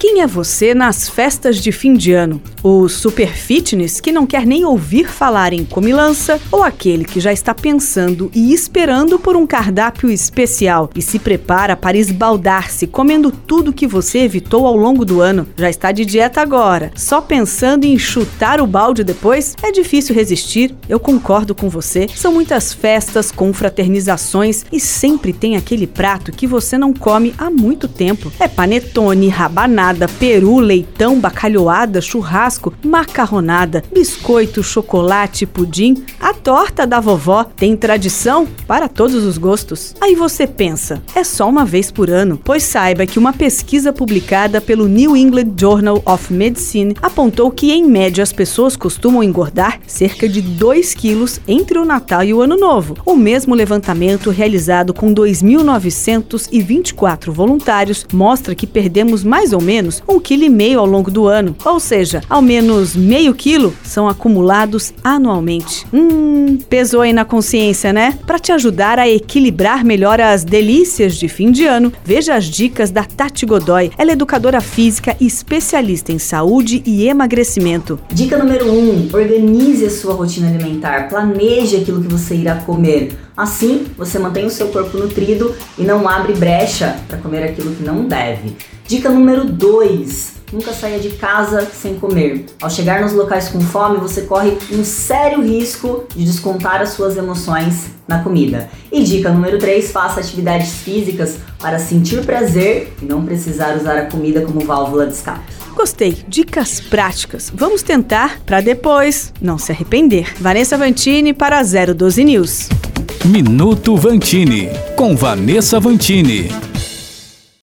Quem é você nas festas de fim de ano? O super fitness que não quer nem ouvir falar em comilança ou aquele que já está pensando e esperando por um cardápio especial e se prepara para esbaldar-se comendo tudo que você evitou ao longo do ano? Já está de dieta agora, só pensando em chutar o balde depois? É difícil resistir, eu concordo com você. São muitas festas, confraternizações e sempre tem aquele prato que você não come há muito tempo. É panetone, rabanada peru, leitão, bacalhoada, churrasco, macarronada, biscoito, chocolate, pudim. A torta da vovó tem tradição para todos os gostos. Aí você pensa, é só uma vez por ano? Pois saiba que uma pesquisa publicada pelo New England Journal of Medicine apontou que, em média, as pessoas costumam engordar cerca de 2 quilos entre o Natal e o Ano Novo. O mesmo levantamento realizado com 2.924 voluntários mostra que perdemos mais ou menos menos um quilo e meio ao longo do ano, ou seja, ao menos meio quilo são acumulados anualmente. Hum, pesou aí na consciência, né? Para te ajudar a equilibrar melhor as delícias de fim de ano, veja as dicas da Tati Godoy. Ela é educadora física e especialista em saúde e emagrecimento. Dica número 1: um, organize a sua rotina alimentar, planeje aquilo que você irá comer. Assim, você mantém o seu corpo nutrido e não abre brecha para comer aquilo que não deve. Dica número 2: nunca saia de casa sem comer. Ao chegar nos locais com fome, você corre um sério risco de descontar as suas emoções na comida. E dica número 3: faça atividades físicas para sentir prazer e não precisar usar a comida como válvula de escape. Gostei, dicas práticas. Vamos tentar para depois não se arrepender. Vanessa Vantini para 012 News. Minuto Vantini, com Vanessa Vantini.